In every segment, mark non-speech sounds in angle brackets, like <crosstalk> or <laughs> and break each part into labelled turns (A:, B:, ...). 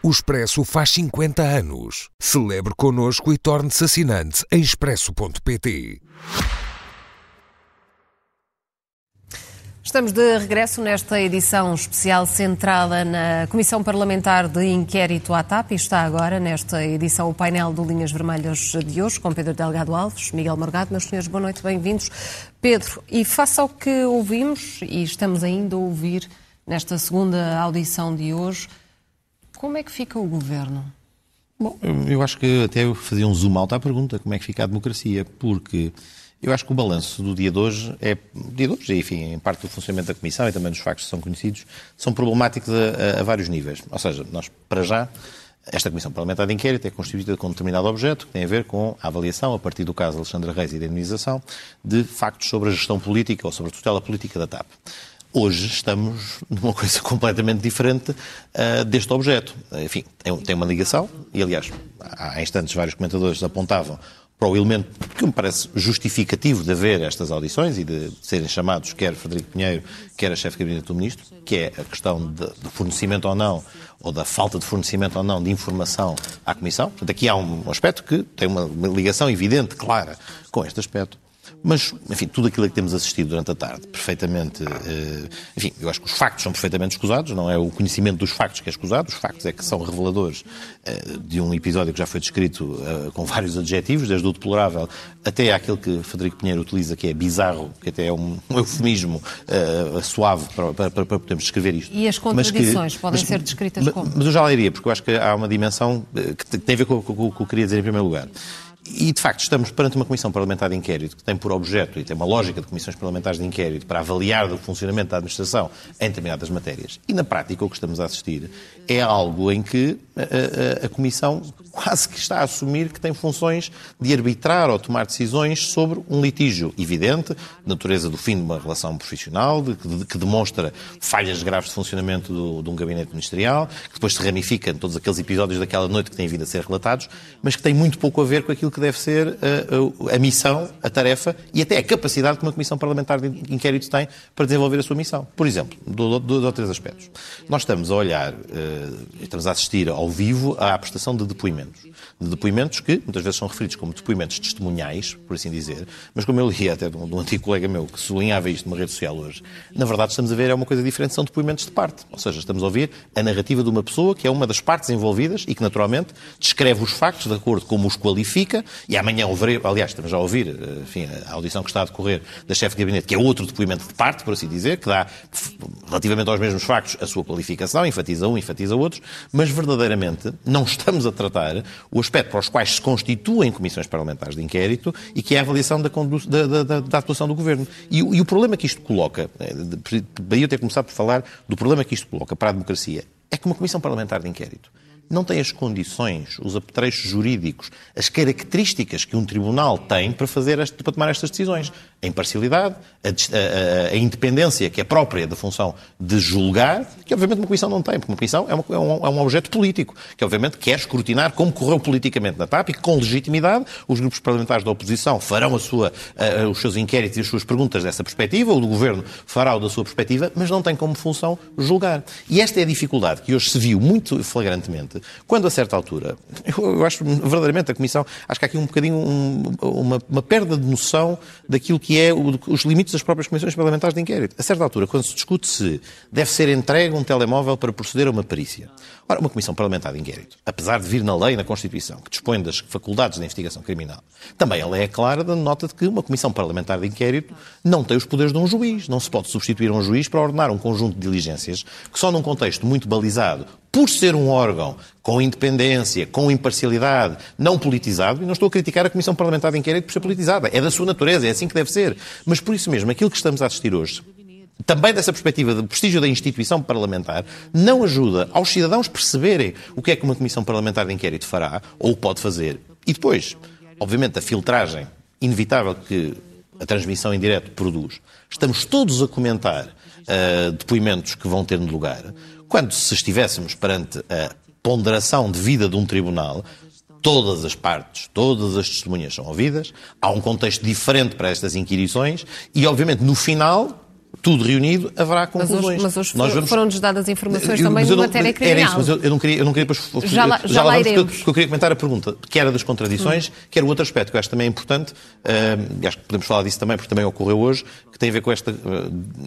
A: O Expresso faz 50 anos. Celebre connosco e torne-se assinante em expresso.pt.
B: Estamos de regresso nesta edição especial centrada na Comissão Parlamentar de Inquérito à TAP e está agora nesta edição o painel do Linhas Vermelhas de hoje com Pedro Delgado Alves, Miguel Morgado. Meus senhores, boa noite, bem-vindos. Pedro, e face ao que ouvimos e estamos ainda a ouvir nesta segunda audição de hoje, como é que fica o governo?
C: Bom, eu acho que até eu fazia um zoom out à pergunta, como é que fica a democracia, porque eu acho que o balanço do dia de hoje é, dia de hoje, enfim, em parte do funcionamento da Comissão e também dos factos que são conhecidos, são problemáticos a, a, a vários níveis. Ou seja, nós, para já, esta Comissão Parlamentar de Inquérito é constituída com um determinado objeto que tem a ver com a avaliação, a partir do caso Alexandre Reis e da indenização, de factos sobre a gestão política ou sobre a tutela política da TAP. Hoje estamos numa coisa <laughs> completamente diferente uh, deste objeto. Enfim, tem, tem, uma ligação, e aliás, há instantes vários comentadores apontavam para o elemento que me parece justificativo de haver estas audições e de serem chamados quer Frederico Pinheiro, quer a chefe de gabinete do Ministro, que é a questão do fornecimento ou não, ou da falta de fornecimento ou não de informação à Comissão. Portanto, aqui há um aspecto que tem uma ligação evidente, clara, com este aspecto. Mas, enfim, tudo aquilo a que temos assistido durante a tarde, perfeitamente. Eh, enfim, eu acho que os factos são perfeitamente escusados, não é o conhecimento dos factos que é escusado, os factos é que são reveladores eh, de um episódio que já foi descrito eh, com vários adjetivos, desde o deplorável até aquele que Frederico Pinheiro utiliza, que é bizarro, que até é um, <laughs> eufemismo suave para, para, para, podermos descrever isto.
B: E as contradições que, podem mas, ser descritas
C: mas,
B: como?
C: Mas eu já leria, porque eu acho que há uma dimensão que tem a ver com, com, com o que eu queria dizer em primeiro lugar. E, de facto, estamos perante uma Comissão Parlamentar de Inquérito que tem por objeto e tem uma lógica de comissões parlamentares de inquérito para avaliar o funcionamento da administração em determinadas matérias. E, na prática, o que estamos a assistir é algo em que a, a, a Comissão quase que está a assumir que tem funções de arbitrar ou tomar decisões sobre um litígio evidente, natureza do fim de uma relação profissional, de, de, que demonstra falhas graves de funcionamento do, de um gabinete ministerial, que depois se ramifica em todos aqueles episódios daquela noite que têm vindo a ser relatados, mas que tem muito pouco a ver com aquilo que deve ser a, a, a missão, a tarefa e até a capacidade que uma Comissão Parlamentar de Inquérito tem para desenvolver a sua missão. Por exemplo, dois ou três aspectos. Nós estamos a olhar, uh, estamos a assistir ao vivo à prestação de depoimentos. De depoimentos que muitas vezes são referidos como depoimentos testemunhais, por assim dizer, mas como eu li até de um, de um antigo colega meu que sublinhava isto numa rede social hoje, na verdade estamos a ver é uma coisa diferente, são depoimentos de parte. Ou seja, estamos a ouvir a narrativa de uma pessoa que é uma das partes envolvidas e que, naturalmente, descreve os factos de acordo com como os qualifica, e amanhã ouvirei, aliás, estamos a ouvir eh, enfim, a audição que está a decorrer da chefe de gabinete, que é outro depoimento de parte, por assim dizer, que dá, relativamente aos mesmos factos, a sua qualificação, enfatiza um, enfatiza outros, mas verdadeiramente não estamos a tratar o aspecto para os quais se constituem comissões parlamentares de inquérito e que é a avaliação da, da, da, da atuação do governo. E, e, o problema que isto coloca, eh, daí eu ter começado por falar do problema que isto coloca para a democracia, é que uma comissão parlamentar de inquérito não tem as condições, os apetrechos jurídicos, as características que um tribunal tem para, fazer, para tomar estas decisões. A imparcialidade, a, a, a, independência que é própria da função de julgar, que obviamente uma comissão não tem, porque uma comissão é, uma, é, um, é um objeto político, que obviamente quer escrutinar como correu politicamente na TAP e que, com legitimidade, os grupos parlamentares da oposição farão a sua, os seus inquéritos e as suas perguntas dessa perspectiva, ou o governo fará o da sua perspectiva, mas não tem como função julgar. E esta é a dificuldade que hoje se viu muito flagrantemente quando a certa altura, eu, acho verdadeiramente a Comissão, acho que há aqui um bocadinho um, uma, uma, perda de noção daquilo que é o, os limites das próprias comissões parlamentares de inquérito. A certa altura, quando se discute se deve ser entregue um telemóvel para proceder a uma perícia. Ora, uma comissão parlamentar de inquérito, apesar de vir na lei, na Constituição, que dispõe das faculdades da investigação criminal, também ela é clara da nota de que uma comissão parlamentar de inquérito não tem os poderes de um juiz. Não se pode substituir um juiz para ordenar um conjunto de diligências que só num contexto muito balizado por ser um órgão com independência, com imparcialidade, não politizado, e não estou a criticar a Comissão Parlamentar de Inquérito por ser politizada, é da sua natureza, é assim que deve ser. Mas por isso mesmo, aquilo que estamos a assistir hoje, também dessa perspectiva do prestígio da instituição parlamentar, não ajuda aos cidadãos perceberem o que é que uma Comissão Parlamentar de Inquérito fará ou pode fazer. E depois, obviamente, a filtragem inevitável que a transmissão em direto produz. Estamos todos a comentar uh, depoimentos que vão ter lugar. Quando se estivéssemos perante a ponderação de vida de um tribunal, todas as partes, todas as testemunhas são ouvidas, há um contexto diferente para estas inquirições e, obviamente, no final, tudo reunido, haverá conclusões.
B: Mas hoje, mas hoje vamos... foram-nos dadas informações também de matéria criminal.
C: Era isso, mas eu, eu, não queria, eu não queria depois...
B: Já lá, já já lá iremos.
C: Porque eu, queria comentar a pergunta, que era das contradições, hum. que era o outro aspecto que eu acho também importante, uh, e acho que podemos falar disso também, porque também ocorreu hoje, que tem a ver com esta uh,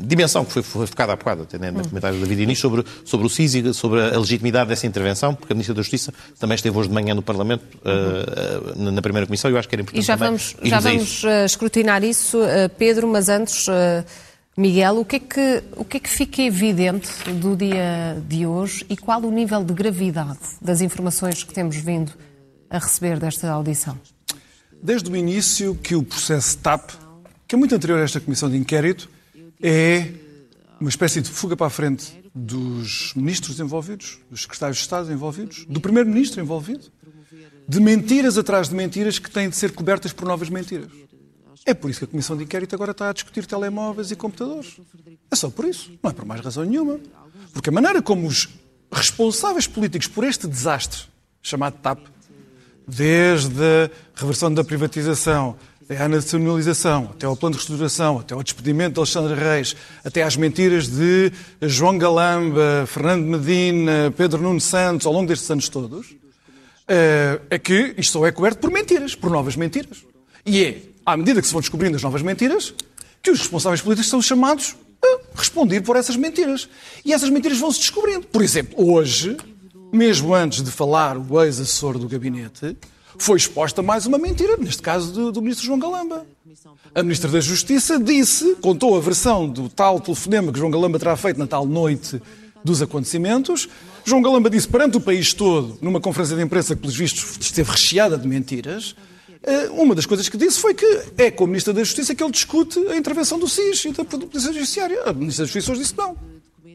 C: dimensão que foi, foi focada há bocado, até né, no hum. comentário da David Inês, sobre, sobre o SIS e sobre a legitimidade dessa intervenção, porque a Ministra da Justiça também esteve hoje de manhã no Parlamento, uh, na primeira comissão, e eu acho que era importante
B: E já vamos, já vamos escrutinar isso, Pedro, mas antes... Miguel, o que, é que, o que é que fica evidente do dia de hoje e qual o nível de gravidade das informações que temos vindo a receber desta audição?
D: Desde o início que o processo TAP, que é muito anterior a esta comissão de inquérito, é uma espécie de fuga para a frente dos ministros envolvidos, dos secretários de Estado envolvidos, do primeiro-ministro envolvido, de mentiras atrás de mentiras que têm de ser cobertas por novas mentiras. É por isso que a Comissão de Inquérito agora está a discutir telemóveis e computadores. É só por isso. Não é por mais razão nenhuma. Porque a maneira como os responsáveis políticos por este desastre, chamado TAP, desde a reversão da privatização, até à nacionalização, até ao plano de reestruturação, até ao despedimento de Alexandre Reis, até às mentiras de João Galamba, Fernando Medina, Pedro Nuno Santos, ao longo destes anos todos, eh, é que isto só é coberto por mentiras, por novas mentiras. E é à medida que se vão descobrindo as novas mentiras, que os responsáveis políticos são chamados a responder por essas mentiras. E essas mentiras vão-se descobrindo. Por exemplo, hoje, mesmo antes de falar o ex-assessor do gabinete, foi exposta mais uma mentira, neste caso do, do, ministro João Galamba. A ministra da Justiça disse, contou a versão do tal telefonema que João Galamba terá feito na tal noite dos acontecimentos. João Galamba disse perante o país todo, numa conferência de imprensa que, pelos vistos, esteve recheada de mentiras, uma das coisas que disse foi que é com o Ministro da Justiça que ele discute a intervenção do SIS e da Polícia Judiciária. A Ministra da Justiça hoje disse não.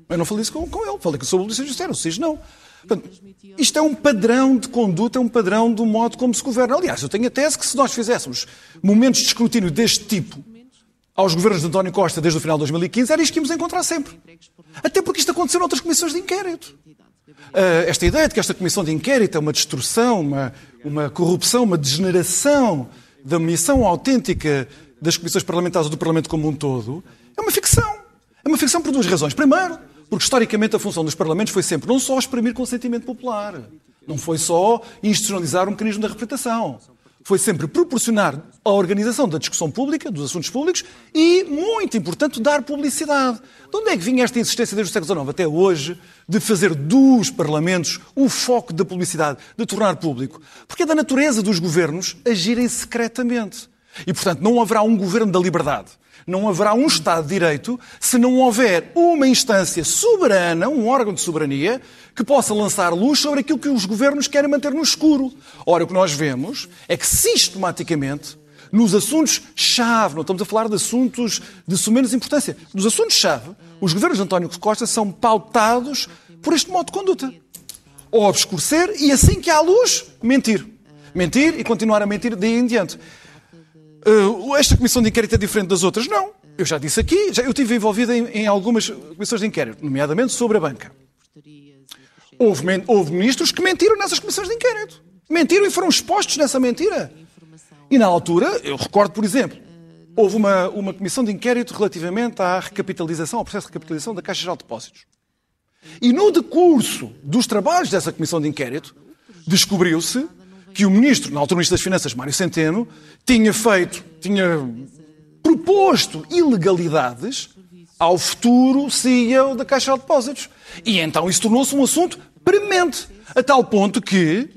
D: Eu não falei isso com, com ele, falei sobre a Polícia Judiciária, o SIS não. Portanto, isto é um padrão de conduta, é um padrão do modo como se governa. Aliás, eu tenho a tese que se nós fizéssemos momentos de escrutínio deste tipo aos governos de António Costa desde o final de 2015, era isto que íamos encontrar sempre. Até porque isto aconteceu noutras comissões de inquérito. Uh, esta ideia de que esta comissão de inquérito é uma destruição, uma, uma corrupção, uma degeneração da missão autêntica das comissões parlamentares ou do Parlamento como um todo, é uma ficção. É uma ficção por duas razões. Primeiro, porque historicamente a função dos parlamentos foi sempre não só exprimir consentimento popular, não foi só institucionalizar um mecanismo da representação foi sempre proporcionar a organização da discussão pública, dos assuntos públicos e, muito importante, dar publicidade. De onde é que vinha esta insistência desde o século XIX até hoje de fazer dos parlamentos o foco da publicidade, de tornar público? Porque é da natureza dos governos agirem secretamente. E, portanto, não haverá um governo da liberdade não haverá um Estado de Direito se não houver uma instância soberana, um órgão de soberania, que possa lançar luz sobre aquilo que os governos querem manter no escuro. Ora, o que nós vemos é que sistematicamente nos assuntos-chave, não estamos a falar de assuntos de sumenos importância, nos assuntos-chave, os governos de António Costa são pautados por este modo de conduta. Obscurecer e, assim que há luz, mentir. Mentir e continuar a mentir daí em diante. Uh, esta comissão de inquérito é diferente das outras? Não. Eu já disse aqui, já, eu estive envolvido em, em, algumas comissões de inquérito, nomeadamente sobre a banca. Houve, houve ministros que mentiram nessas comissões de inquérito. Mentiram e foram expostos nessa mentira. E na altura, eu recordo, por exemplo, houve uma, uma comissão de inquérito relativamente à recapitalização, ao processo de recapitalização da Caixa Geral de Depósitos. E no decurso dos trabalhos dessa comissão de inquérito, descobriu-se que o ministro, na altura ministro das Finanças, Mário Centeno, tinha feito, tinha proposto ilegalidades ao futuro CEO da Caixa de Depósitos. E então isso tornou-se um assunto premente, a tal ponto que,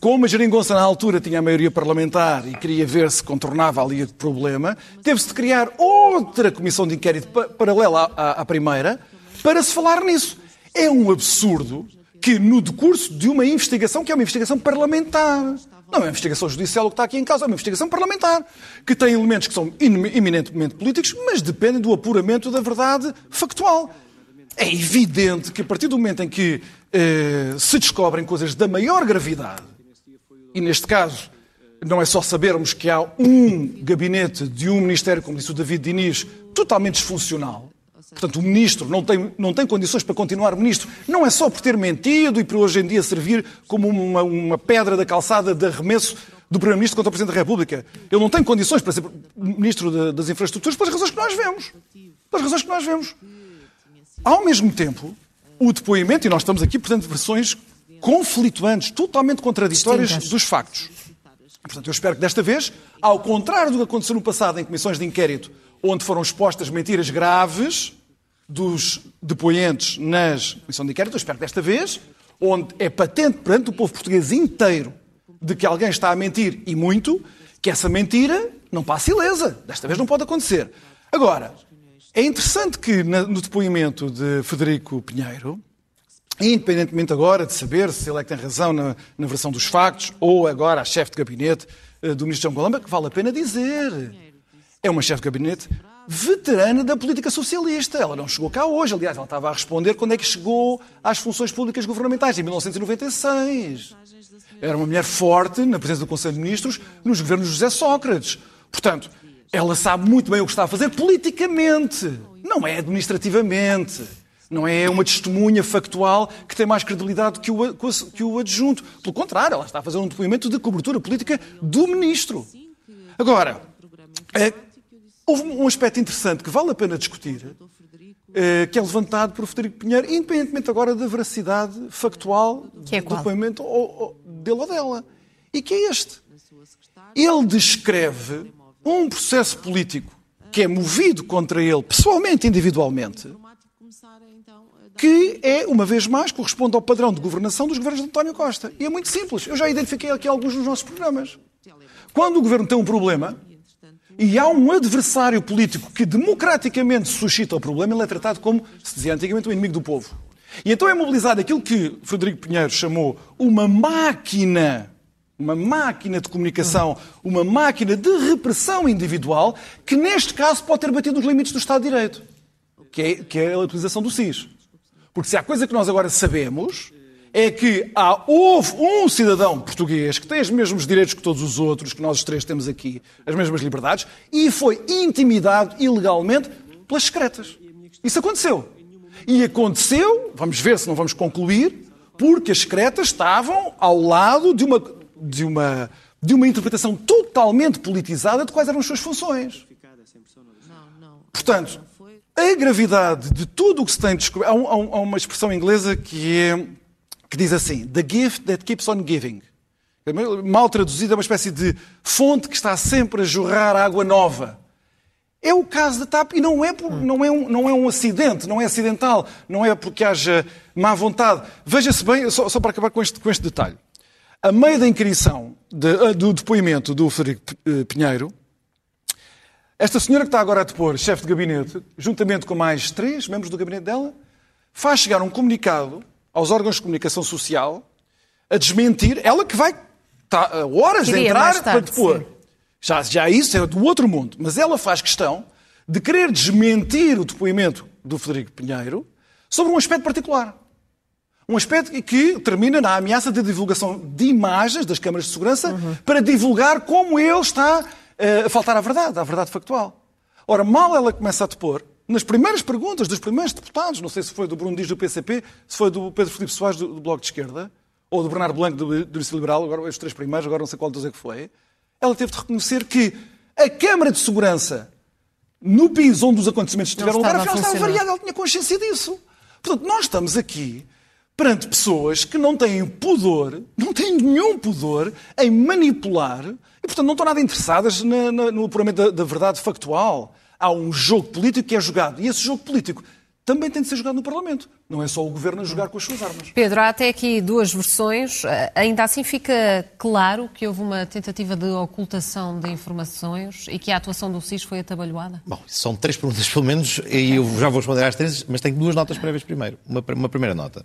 D: como a Geringonça na altura tinha a maioria parlamentar e queria ver se contornava ali o problema, teve-se de criar outra comissão de inquérito paralela à, à primeira para se falar nisso. É um absurdo que no decurso de uma investigação que é uma investigação parlamentar. Não é uma investigação judicial o que está aqui em causa, é uma investigação parlamentar, que tem elementos que são eminentemente políticos, mas dependem do apuramento da verdade factual. É evidente que a partir do momento em que eh, se descobrem coisas da maior gravidade, e neste caso não é só sabermos que há um gabinete de um ministério, como disse o David Diniz, totalmente disfuncional, Portanto, o ministro não tem, não tem condições para continuar ministro. Não é só por ter mentido e por hoje em dia servir como uma, uma pedra da calçada de arremesso do Primeiro-Ministro contra o Presidente da República. Ele não tem condições para ser Ministro das Infraestruturas pelas razões que nós vemos. Pelas razões que nós vemos. Ao mesmo tempo, o depoimento, e nós estamos aqui, portanto, versões conflituantes, totalmente contraditórias
B: Distintas.
D: dos factos. Portanto, eu espero que desta vez, ao contrário do que aconteceu no passado em comissões de inquérito, onde foram expostas mentiras graves dos depoentes nas comissões de inquérito, eu espero que desta vez, onde é patente perante o povo português inteiro de que alguém está a mentir e muito, que essa mentira não passe ilesa. Desta vez não pode acontecer. Agora, é interessante que no depoimento de Federico Pinheiro, independentemente agora de saber se ele é que tem razão na, na versão dos factos ou agora a chefe de gabinete eh, do ministro João Galamba, que vale a pena dizer. É uma chefe de gabinete veterana da política socialista. Ela não chegou cá hoje. Aliás, ela estava a responder quando é que chegou às funções públicas governamentais, em 1996. Era uma mulher forte na presença do Conselho de Ministros nos governos de José Sócrates. Portanto, ela sabe muito bem o que está a fazer politicamente, não é administrativamente. Não é uma testemunha factual que tem mais credibilidade que o, que o adjunto. Pelo contrário, ela está a fazer um depoimento de cobertura política do ministro. Agora, houve um aspecto interessante que vale a pena discutir, eh, que é levantado por Frederico Pinheiro, independentemente agora da veracidade factual
B: Que é
D: do depoimento dele ou dela. E que é este. Ele descreve um processo político que é movido contra ele, pessoalmente, individualmente, que é, uma vez mais, corresponde ao padrão de governação dos governos de António Costa. E é muito simples. Eu já identifiquei aqui alguns dos nossos programas. Quando o governo tem um problema e há um adversário político que democraticamente suscita o problema, ele é tratado como, se dizia antigamente, o inimigo do povo. E então é mobilizado aquilo que Frederico Pinheiro chamou uma máquina, uma máquina de comunicação, uma máquina de repressão individual, que neste caso pode ter batido nos limites do Estado de Direito, que é, que é a utilização do SIS. Porque se há coisa que nós agora sabemos é que há, houve um cidadão português que tem os mesmos direitos que todos os outros, que nós os três temos aqui, as mesmas liberdades, e foi intimidado ilegalmente pelas secretas. Isso aconteceu. E aconteceu, vamos ver se não vamos concluir, porque as secretas estavam ao lado de uma, de uma, de uma interpretação totalmente politizada de quais eram as suas funções. Portanto, a gravidade de tudo o que se tem descoberto. Há, um- há um- uma expressão inglesa que, é, que diz assim: The gift that keeps on giving. Mal traduzida, é uma espécie de fonte que está sempre a jorrar água nova. É o caso da TAP e não é, por- não, é um, não é um acidente, não é acidental, não é porque haja má vontade. Veja-se bem, só, só para acabar com este, com este detalhe. A meio da inquirição de- ah, do depoimento do Frederico eh, Pinheiro, esta senhora que está agora a depor, chefe de gabinete, juntamente com mais três membros do gabinete dela, faz chegar um comunicado aos órgãos de comunicação social a desmentir, ela que vai tá, a horas de
B: Queria
D: entrar
B: tarde,
D: para depor.
B: sim.
D: Já, já isso é do outro mundo. Mas ela faz questão de querer desmentir o depoimento do Frederico Pinheiro sobre um aspecto particular. Um aspecto que termina na ameaça de divulgação de imagens das câmaras de segurança para divulgar como ele está eh, a faltar à verdade, à verdade factual. Ora, mal ela começa a depor, nas primeiras perguntas dos primeiros deputados, não sei se foi do Bruno Dias do PCP, se foi do Pedro Filipe Soares do, do Bloco de Esquerda, ou do Bernardo Blanco do, do Liberal, agora os três primeiros, agora não sei qual dos é que foi, ela teve de reconhecer que a Câmara de Segurança no país onde os acontecimentos tiveram lugar,
B: estava a
D: afinal estava variada, ela tinha consciência disso. Portanto, nós estamos aqui perante pessoas que não têm pudor, não têm nenhum pudor em manipular e, portanto, não estão nada interessadas na- na- no apuramento da, da verdade factual. Há um jogo político que é jogado e esse jogo político também tem de ser jogado no Parlamento. Não é só o Governo a jogar com as suas armas.
B: Pedro, há até aqui duas versões. Eh, Ainda assim fica claro que houve uma tentativa de ocultação de informações e que a atuação do SIS foi atabalhoada?
C: Bom, são três perguntas pelo menos, e eu já vou responder às três, mas tenho duas notas prévias primeiro. Uma, uma primeira nota.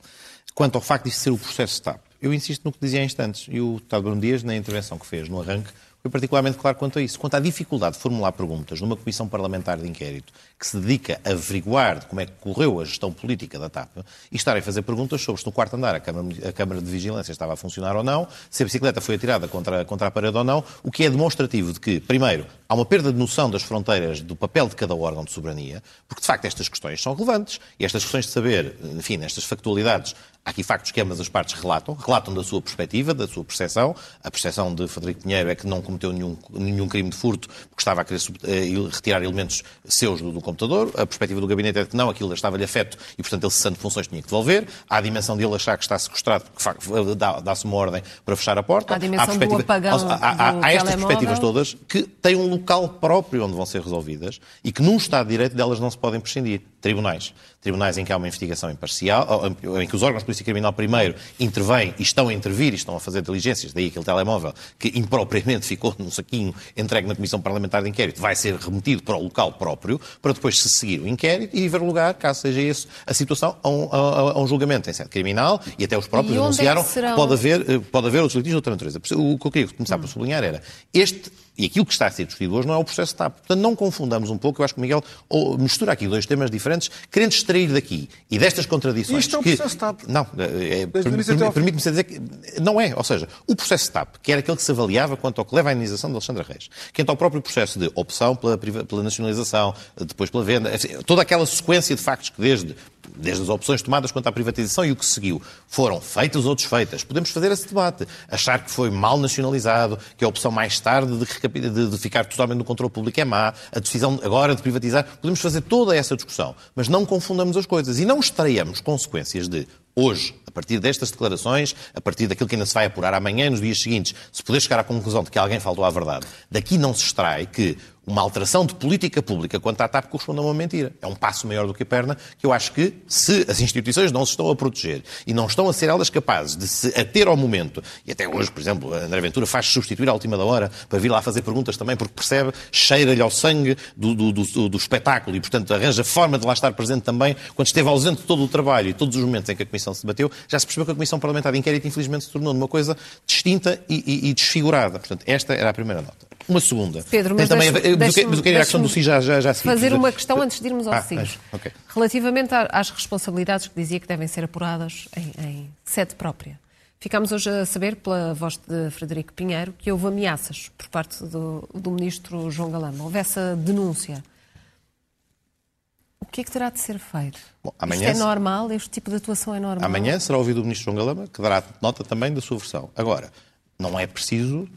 C: Quanto ao facto de ser o processo TAP, eu insisto no que dizia há instantes, e o Deputado Bruno Dias, na intervenção que fez no arranque, foi particularmente claro quanto a isso. Quanto à dificuldade de formular perguntas numa comissão parlamentar de inquérito que se dedica a averiguar de como é que correu a gestão política da TAP e estar a fazer perguntas sobre se no quarto andar a Câmara, a Câmara de Vigilância estava a funcionar ou não, se a bicicleta foi atirada contra, contra a parede ou não, o que é demonstrativo de que, primeiro, há uma perda de noção das fronteiras do papel de cada órgão de soberania, porque de facto estas questões são relevantes e estas questões de saber, enfim, estas factualidades, Há aqui factos que ambas as partes relatam, relatam da sua perspectiva, da sua percepção. A percepção de Frederico Pinheiro é que não cometeu nenhum, nenhum crime de furto porque estava a querer uh, retirar elementos seus do, do, computador. A perspectiva do gabinete é que não, aquilo estava-lhe afeto e, portanto, ele cessando funções tinha que devolver. Há a dimensão de ele achar que está sequestrado porque dá-se uma ordem para fechar a porta.
B: Há a dimensão há do apagão
C: há, há, há estas perspectivas todas que têm um local próprio onde vão ser resolvidas e que num Estado de Direito delas não se podem prescindir. Tribunais. Tribunais em que há uma investigação imparcial, em que os órgãos de polícia criminal primeiro intervêm e estão a intervir e estão a fazer diligências, daí aquele telemóvel que impropriamente <laughs> ficou num saquinho entregue na Comissão Parlamentar de Inquérito, vai ser remetido para o local próprio, para depois se seguir o inquérito e ver lugar, caso seja esse a situação, a um, a, a um julgamento em sede criminal e até os próprios anunciaram é que serão... pode haver, eh, pode haver outros litígios de outra natureza. O que eu queria começar hum. por sublinhar era este e aquilo que está a ser discutido hoje não é o processo TAP. Portanto, não confundamos um pouco. Eu acho que o Miguel mistura aqui dois temas diferentes, querendo extrair daqui e destas contradições.
D: Isto é o
C: que...
D: processo TAP.
C: Não, é, permite-me dizer que não é. Ou seja, o processo TAP, que era aquele que se avaliava quanto ao que leva à indenização de Alexandre Reis, quanto ao próprio processo de opção pela, pela nacionalização, depois pela venda, toda aquela sequência de factos que desde desde as opções tomadas quanto à privatização e o que seguiu, foram feitas ou desfeitas. Podemos fazer esse debate. Achar que foi mal nacionalizado, que a opção mais tarde de, de, de ficar totalmente no controle público é má, a decisão agora de privatizar. Podemos fazer toda essa discussão, mas não confundamos as coisas e não extraíamos consequências de hoje, a partir destas declarações, a partir daquilo que ainda se vai apurar amanhã, nos dias seguintes, se puder chegar à conclusão de que alguém faltou à verdade, daqui não se extrai que uma alteração de política pública quanto à TAP corresponde a uma mentira. É um passo maior do que a perna que eu acho que, se as instituições não se estão a proteger e não estão a ser elas capazes de se ater ao momento, e até hoje, por exemplo, André Ventura faz substituir à última da hora para vir lá fazer perguntas também, porque percebe, cheira-lhe ao sangue do, do, do, do, espetáculo e, portanto, arranja forma de lá estar presente também, quando esteve ausente de todo o trabalho e todos os momentos em que a Comissão se debateu, já se percebeu que a Comissão Parlamentar de Inquérito, infelizmente, se tornou numa coisa distinta e, e, e desfigurada. Portanto, esta era a primeira nota. Uma segunda.
B: Pedro, mas
C: também, deixa, deixa, mas eu queria a questão do SIS já, já, já
B: Fazer uma questão antes de irmos ao ah, SIS. Okay. Relativamente às responsabilidades que dizia que devem ser apuradas em, em sede própria. Ficámos hoje a saber, pela voz de Frederico Pinheiro, que houve ameaças por parte do, do ministro João Galamba. Houve essa denúncia. O que é que terá de ser feito? Bom, amanhã, Isto é normal? Este tipo de atuação é normal?
C: Amanhã será ouvido o ministro João Galamba, que dará nota também da sua versão. Agora, não é preciso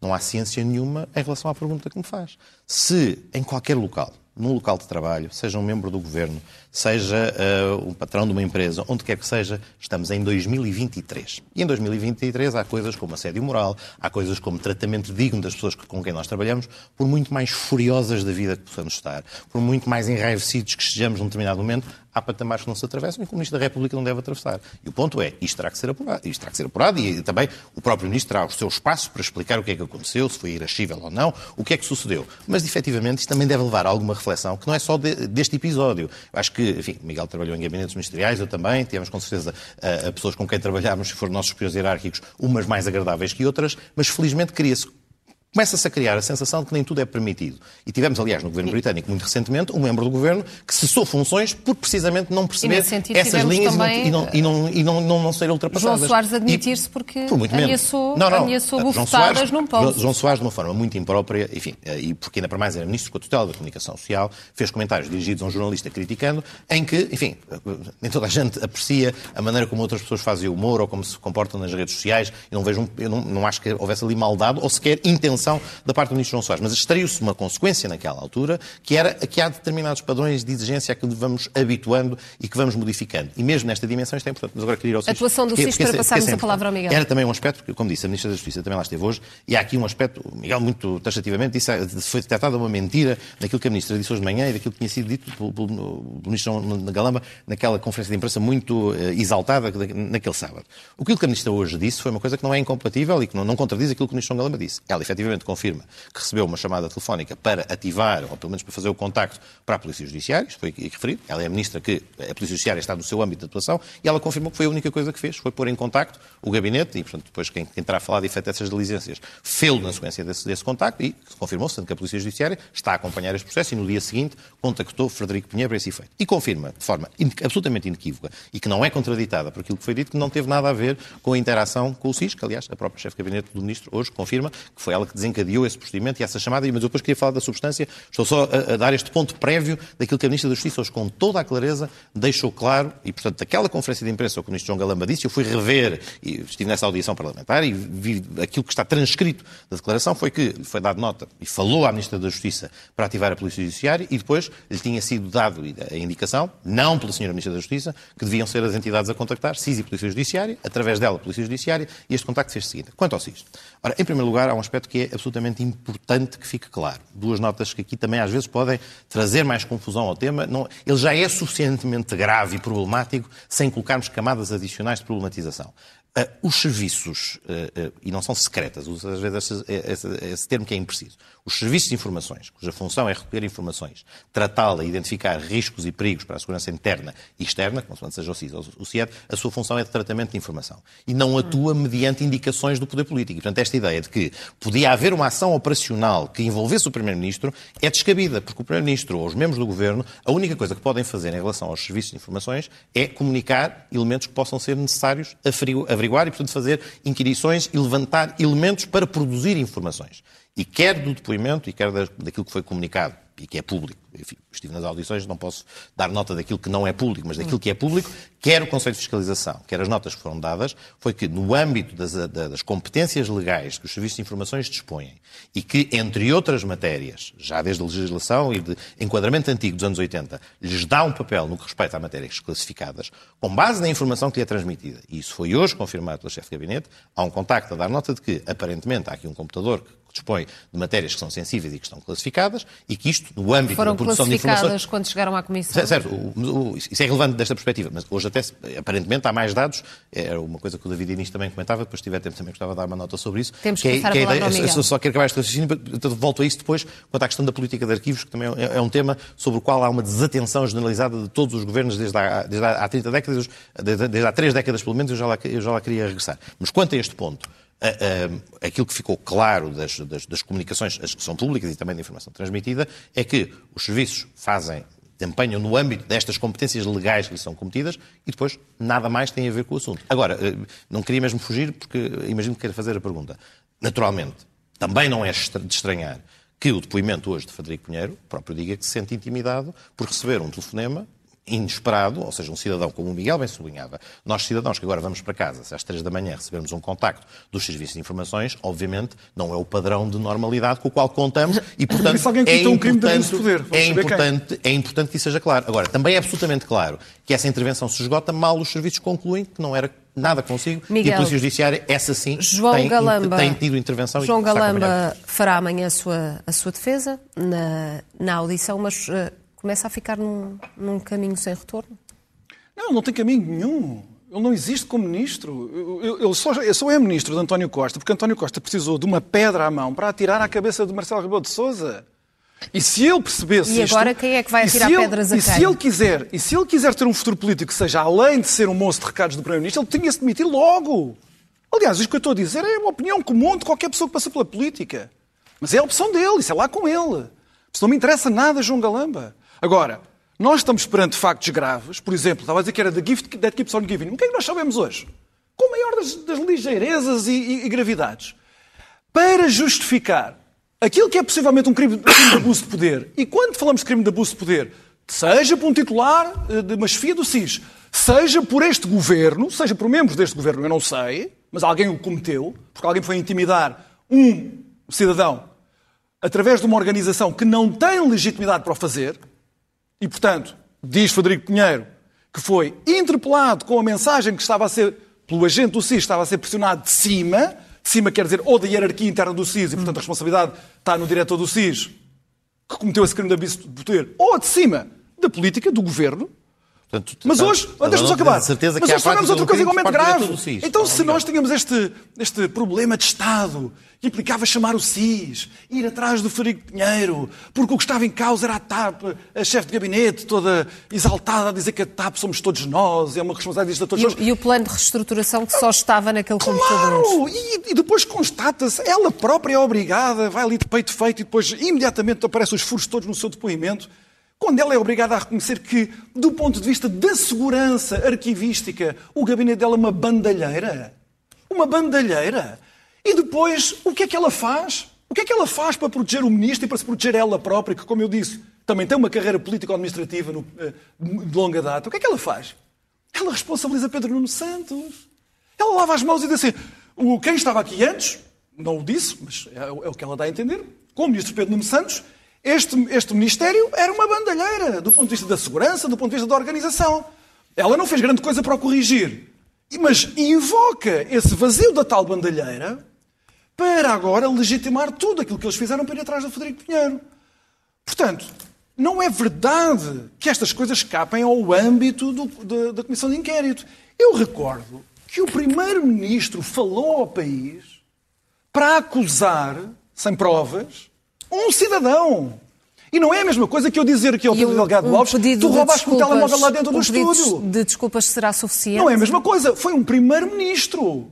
C: não há ciência nenhuma em relação à pergunta que me faz. Se em qualquer local, num local de trabalho, seja um membro do governo, seja uh, um patrão de uma empresa, onde quer que seja, estamos em 2023. E em 2023 há coisas como assédio moral, há coisas como tratamento digno das pessoas com quem nós trabalhamos, por muito mais furiosas da vida que possamos estar, por muito mais enraivecidos que estejamos num determinado momento, há patamares que não se atravessam e o Ministro da República não deve atravessar. E o ponto é, isto terá que ser apurado. Isto terá que ser apurado e também o próprio Ministro terá o seu espaço para explicar o que é que aconteceu, se foi irascível ou não, o que é que sucedeu. Mas, efetivamente, isto também deve levar a alguma reflexão, que não é só de, deste episódio. Eu acho que, enfim, Miguel trabalhou em gabinetes ministeriais, eu também, tivemos com certeza a, a pessoas com quem trabalhámos, que foram nossos superiores hierárquicos, umas mais agradáveis que outras, mas felizmente cria-se começa-se a criar a sensação de que nem tudo é permitido. E tivemos, aliás, no governo britânico, muito recentemente, um membro do governo que cessou funções por precisamente não perceber essas linhas e, não, e, não, e não, não, não ser ultrapassadas.
B: João Soares admitir-se porque por muito ameaçou, não, não, ameaçou bufetadas num.
C: João Soares, de uma forma muito imprópria, enfim, eh, e porque ainda para mais era ministro com a tutela da comunicação social, fez comentários dirigidos a um jornalista criticando, em que, enfim, eh, nem toda a gente aprecia a maneira como outras pessoas fazem humor ou como se comportam nas redes sociais. Eu não vejo, eu não, não acho que houvesse ali maldade ou sequer intenção da parte do Ministro João Soares, mas extraiu-se uma consequência naquela altura, que era que há determinados padrões de exigência a que vamos habituando e que vamos modificando. E mesmo nesta dimensão isto é importante. Mas agora queria ir ao
B: SIS. Atuação do SIS para passarmos a palavra ao Miguel.
C: Era também um aspecto, porque, como disse, a Ministra da Justiça também lá esteve hoje, e há aqui um aspecto, o Miguel muito taxativamente disse, foi detectada uma mentira naquilo que a Ministra disse hoje de manhã e daquilo que tinha sido dito pelo, pelo Ministro Galamba naquela conferência de imprensa muito uh, exaltada naquele sábado. O que a Ministra hoje disse foi uma coisa que não é incompatível e que não, não contradiz aquilo que o Ministro Galamba disse. Ela efetivamente confirma que recebeu uma chamada telefónica para ativar, ou pelo menos para fazer o contacto para a Polícia Judiciária, isto foi referido, ela é a ministra que a Polícia Judiciária está no seu âmbito de atuação, e ela confirmou que foi a única coisa que fez, foi pôr em contacto o gabinete, e portanto depois quem, quem terá falado de efeito dessas diligências fê-lo na sequência desse, desse contacto, e confirmou-se, que a Polícia Judiciária está a acompanhar este processo, e no dia seguinte contactou Frederico Pinheiro para esse efeito. E confirma, de forma absolutamente inequívoca, e que não é contraditada por aquilo que foi dito, que não teve nada a ver com a interação com o SIS, que aliás a própria chefe de gabinete do ministro hoje confirma que foi ela que desencadeou esse procedimento e essa chamada, mas eu depois queria falar da substância, estou só a, a dar este ponto prévio daquilo que a Ministra da Justiça hoje, com toda a clareza, deixou claro, e portanto, daquela conferência de imprensa que o Ministro João Galamba disse, eu fui rever, e estive nessa audição parlamentar, e vi aquilo que está transcrito da declaração, foi que foi dado nota e falou à Ministra da Justiça para ativar a Polícia Judiciária, e depois lhe tinha sido dado a indicação, não pela Senhora Ministra da Justiça, que deviam ser as entidades a contactar, SIS e Polícia Judiciária, através dela, Polícia Judiciária, e este contacto fez o seguinte. Quanto ao SIS. Ora, em primeiro lugar, há um aspecto que é absolutamente importante que fique claro. Duas notas que aqui também às vezes podem trazer mais confusão ao tema. Não, ele já é suficientemente grave e problemático sem colocarmos camadas adicionais de problematização. Uh, os serviços, uh, uh, e não são secretas, às vezes esse, esse, esse, termo que é impreciso, os serviços de informações, cuja função é recolher informações, tratá-la e identificar riscos e perigos para a segurança interna e externa, como seja o CIS ou o CIED, a sua função é de tratamento de informação. E não atua mediante indicações do poder político. E, portanto, esta ideia de que podia haver uma ação operacional que envolvesse o Primeiro-Ministro é descabida, porque o Primeiro-Ministro ou os membros do Governo, a única coisa que podem fazer em relação aos serviços de informações é comunicar elementos que possam ser necessários averiguar e, portanto, fazer inquirições e levantar elementos para produzir informações. E quer do depoimento e quer daquilo que foi comunicado e que é público. Enfim, estive nas audições, não posso dar nota daquilo que não é público, mas daquilo que é público, quer o Conselho de Fiscalização, quer as notas que foram dadas, foi que no âmbito das, das competências legais que os serviços de informações dispõem e que, entre outras matérias, já desde a legislação e de enquadramento antigo dos anos 80, lhes dá um papel no que respeita a matérias classificadas, com base na informação que lhe é transmitida, e isso foi hoje confirmado pelo chefe de gabinete, há um contacto a dar nota de que, aparentemente, há aqui um computador que que dispõe de matérias que são sensíveis e que estão classificadas e que isto, no âmbito
B: Foram
C: da produção de informações...
B: classificadas quando chegaram à Comissão?
C: Certo, o, o, isso é relevante desta perspectiva, mas hoje até, aparentemente, há mais dados, era uma coisa que o David Inês também comentava, depois se tiver tempo também gostava de dar uma nota sobre isso.
B: Temos que, que, é, que é a ideia,
C: eu só quero acabar este raciocínio, volto a isso depois, quanto à questão da política de arquivos, que também é, é um tema sobre o qual há uma desatenção generalizada de todos os governos desde há, desde há 30 décadas, desde, há 3 décadas pelo menos, eu já lá, eu já lá queria regressar. Mas quanto a este ponto, aquilo que ficou claro das, das, das, comunicações, as que são públicas e também da informação transmitida, é que os serviços fazem, desempenham no âmbito destas competências legais que lhes são cometidas e depois nada mais tem a ver com o assunto. Agora, eh, não queria mesmo fugir, porque imagino que queira fazer a pergunta. Naturalmente, também não é de estranhar que o depoimento hoje de Frederico Pinheiro próprio diga que se sente intimidado por receber um telefonema inesperado, ou seja, um cidadão como o Miguel bem sublinhava. Nós, cidadãos que agora vamos para casa, se às três da manhã recebermos um contacto dos serviços de informações, obviamente não é o padrão de normalidade com o qual contamos <laughs> e, portanto,
D: Isso alguém
C: é
D: um crime de abuso de poder.
C: É importante, é importante que isso seja claro. Agora, também é absolutamente claro que essa intervenção se esgota mal os serviços concluem que não era nada consigo Miguel, e a Polícia Judiciária, essa sim,
B: João
C: tem,
B: Galamba,
C: tem tido intervenção.
B: João Galamba fará amanhã a sua, a sua defesa na, na audição, mas uh, começa a ficar num, num caminho sem retorno?
D: Não, não tem caminho nenhum. Ele não existe como ministro. Ele só, ele só é ministro de António Costa porque António Costa precisou de uma pedra à mão para atirar à cabeça de Marcelo Rebelo de Sousa. E se ele percebesse
B: E agora
D: isto,
B: quem é que vai atirar
D: ele,
B: pedras a
D: e
B: quem?
D: se ele quiser E se ele quiser ter um futuro político que seja além de ser um moço de recados do Primeiro-Ministro, ele tinha-se demitir logo. Aliás, isto que eu estou a dizer é uma opinião comum de qualquer pessoa que passa pela política. Mas é a opção dele, isso é lá com ele. Se não me interessa nada, João Galamba. Agora, nós estamos perante factos graves, por exemplo, estava a dizer que era the gift that keeps on giving. O que é que nós sabemos hoje? Com a maior das, das ligeirezas e, e, e, gravidades. Para justificar aquilo que é possivelmente um crime, de abuso de poder, e quando falamos de crime de abuso de poder, seja por um titular eh, de uma chefia do SIS, seja por este governo, seja por membros deste governo, eu não sei, mas alguém o cometeu, porque alguém foi intimidar um cidadão através de uma organização que não tem legitimidade para o fazer, e, portanto, diz Frederico Pinheiro que foi interpelado com a mensagem que estava a ser, pelo agente do SIS, estava a ser pressionado de cima, de cima quer dizer ou da hierarquia interna do SIS, e portanto a responsabilidade está no diretor do SIS, que cometeu esse crime de abuso de poder, ou de cima da política, do governo, Portanto, mas hoje, deixa-me só acabar.
C: Certeza
D: mas
C: hoje
D: sabemos outra coisa igualmente grave. Então,
C: se
D: nós tínhamos este, este problema de Estado que implicava chamar o SIS, ir atrás do Frederico Pinheiro, porque o que estava em causa era a TAP, a chefe de gabinete toda exaltada a dizer que a TAP somos todos nós, é uma responsabilidade de todos
B: e,
D: nós.
B: E o plano de reestruturação que só estava naquele
D: claro!
B: computador.
D: E, e depois constata-se, ela própria é obrigada, vai ali de peito feito e depois imediatamente aparecem os furos todos no seu depoimento quando ela é obrigada a reconhecer que, do ponto de vista da segurança arquivística, o gabinete dela é uma bandalheira. Uma bandalheira. E depois, o que é que ela faz? O que é que ela faz para proteger o ministro e para se proteger ela própria, que, como eu disse, também tem uma carreira político-administrativa eh, de longa data? O que é que ela faz? Ela responsabiliza Pedro Nuno Santos. Ela lava as mãos e diz assim: quem estava aqui antes, não o disse, mas é, é o que ela dá a entender, com o ministro Pedro Nuno Santos, este, este Ministério era uma bandalheira, do ponto de vista da segurança, do ponto de vista da organização. Ela não fez grande coisa para o corrigir, mas invoca esse vazio da tal bandalheira para agora legitimar tudo aquilo que eles fizeram para ir atrás do Frederico Pinheiro. Portanto, não é verdade que estas coisas escapem ao âmbito do, da, da Comissão de Inquérito. Eu recordo que o Primeiro-Ministro falou ao país para acusar, sem provas, um cidadão. E não é a mesma coisa que eu dizer aqui ao Pedro Delgado um Alves, tu roubaste o telemóvel lá dentro do estúdio.
B: de desculpas será suficiente?
D: Não é a mesma coisa. Foi um primeiro-ministro.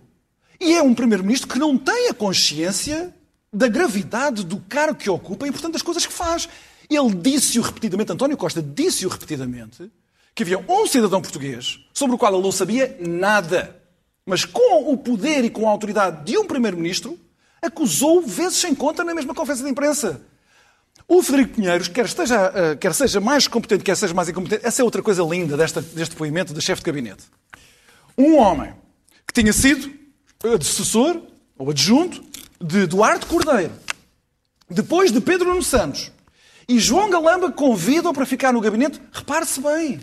D: E é um primeiro-ministro que não tem a consciência da gravidade do cargo que ocupa e, portanto, das coisas que faz. Ele disse-o repetidamente, António Costa disse-o repetidamente, que havia um cidadão português sobre o qual ele não sabia nada. Mas com o poder e com a autoridade de um primeiro-ministro, acusou vezes sem conta na mesma conferência de imprensa. O Frederico Pinheiros, quer, esteja, eh, quer seja mais competente, quer seja mais incompetente, essa é outra coisa linda desta, deste depoimento da chefe de gabinete. Um homem que tinha sido assessor ou adjunto de Duarte Cordeiro, depois de Pedro Nuno Santos, e João Galamba convida-o para ficar no gabinete, repare-se bem,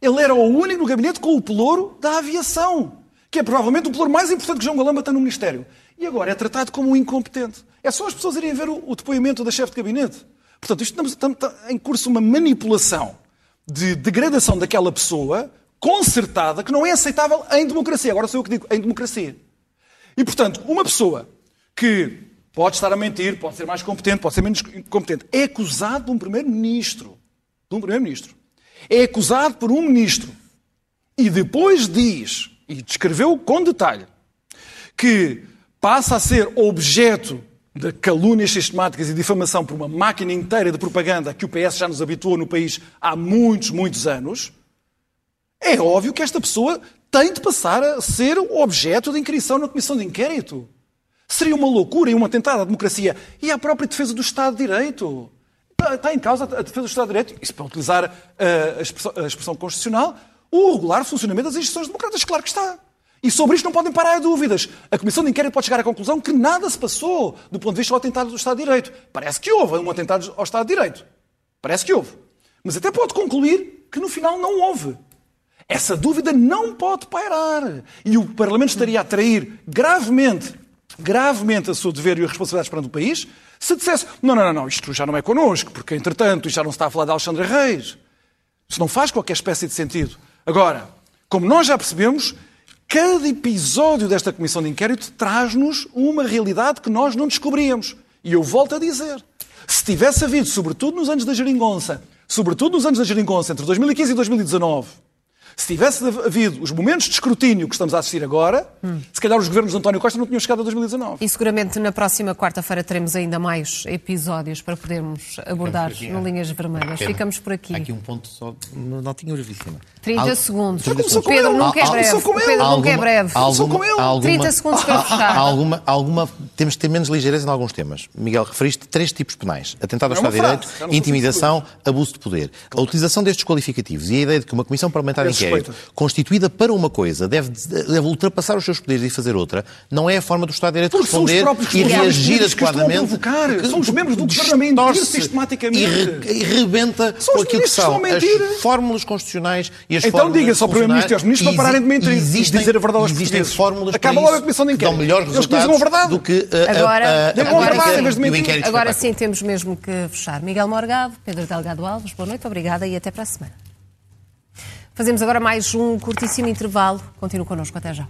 D: ele era o único no gabinete com o pelouro da aviação, que é provavelmente o pelouro mais importante que João Galamba tem no Ministério e agora é tratado como um incompetente. É só as pessoas irem ver o, o depoimento da chefe de gabinete. Portanto, isto está em curso uma manipulação de degradação daquela pessoa concertada que não é aceitável em democracia. Agora sou eu que digo, em democracia. E, portanto, uma pessoa que pode estar a mentir, pode ser mais competente, pode ser menos competente, é acusado de um primeiro-ministro. De um primeiro-ministro. É acusado por um ministro. E depois diz, e descreveu com detalhe, que passa a ser objeto de calúnias sistemáticas e difamação por uma máquina inteira de propaganda que o PS já nos habituou no país há muitos, muitos anos, é óbvio que esta pessoa tem de passar a ser objeto de inscrição na comissão de inquérito. Seria uma loucura e um atentado à democracia e à própria defesa do Estado de Direito. Está em causa a defesa do Estado de Direito, isso para utilizar expressão, a expressão constitucional, o regular funcionamento das instituições democráticas. Claro que está. E sobre isto não podem parar dúvidas. A Comissão de Inquérito pode chegar à conclusão que nada se passou do ponto de vista do atentado do Estado de Direito. Parece que houve um atentado ao Estado de Direito. Parece que houve. Mas até pode concluir que no final não houve. Essa dúvida não pode pairar. E o Parlamento estaria a trair gravemente, gravemente a seu dever e as responsabilidades perante o país se dissesse: não, não, não, não, isto já não é connosco, porque entretanto isto já não se está a falar de Alexandre Reis. Isso não faz qualquer espécie de sentido. Agora, como nós já percebemos, Cada episódio desta comissão de inquérito traz-nos uma realidade que nós não descobríamos. E eu volto a dizer: se tivesse havido, sobretudo nos anos da geringonça, sobretudo nos anos da geringonça, entre 2015 e 2019, se tivesse havido os momentos de escrutínio que estamos a assistir agora, hum. se calhar os governos de António Costa não tinham chegado a 2019.
B: E seguramente na próxima quarta-feira teremos ainda mais episódios para podermos abordar no Linhas Vermelhas. Ficamos por aqui.
C: Há aqui um ponto só, notinha brevíssima.
B: 30 Al... segundos. o Pedro nunca é breve. O Pedro nunca é breve.
C: Alguma, com ele. Alguma,
B: 30 segundos para fechar. <laughs>
C: Alguma, alguma, temos de ter menos ligeireza em alguns temas. Miguel, referiste três tipos penais. Atentado ao é Estado de Direito, intimidação, abuso de poder. A utilização destes qualificativos e a ideia de que uma Comissão Parlamentar de Inquérito, constituída para uma coisa, deve, deve ultrapassar os seus poderes e fazer outra, não é a forma do Estado de Direito
D: Porque
C: responder e reagir adequadamente.
D: São os membros do Parlamento sistematicamente.
C: E, rebenta com aquilo que são as fórmulas constitucionais e as
D: então diga só Primeiro-Ministro e aos Ministros para pararem de mentir existem, e dizer a verdade aos
C: existem
D: portugueses.
C: fórmulas
D: Acaba logo a Comissão de Inquérito.
C: dão melhores resultados do que a,
B: agora,
C: a, a,
B: agora, agora sim temos mesmo que fechar. Miguel Morgado, Pedro Delgado Alves, boa noite, obrigada e até para a semana. Fazemos agora mais um curtíssimo intervalo. Continue connosco, até já.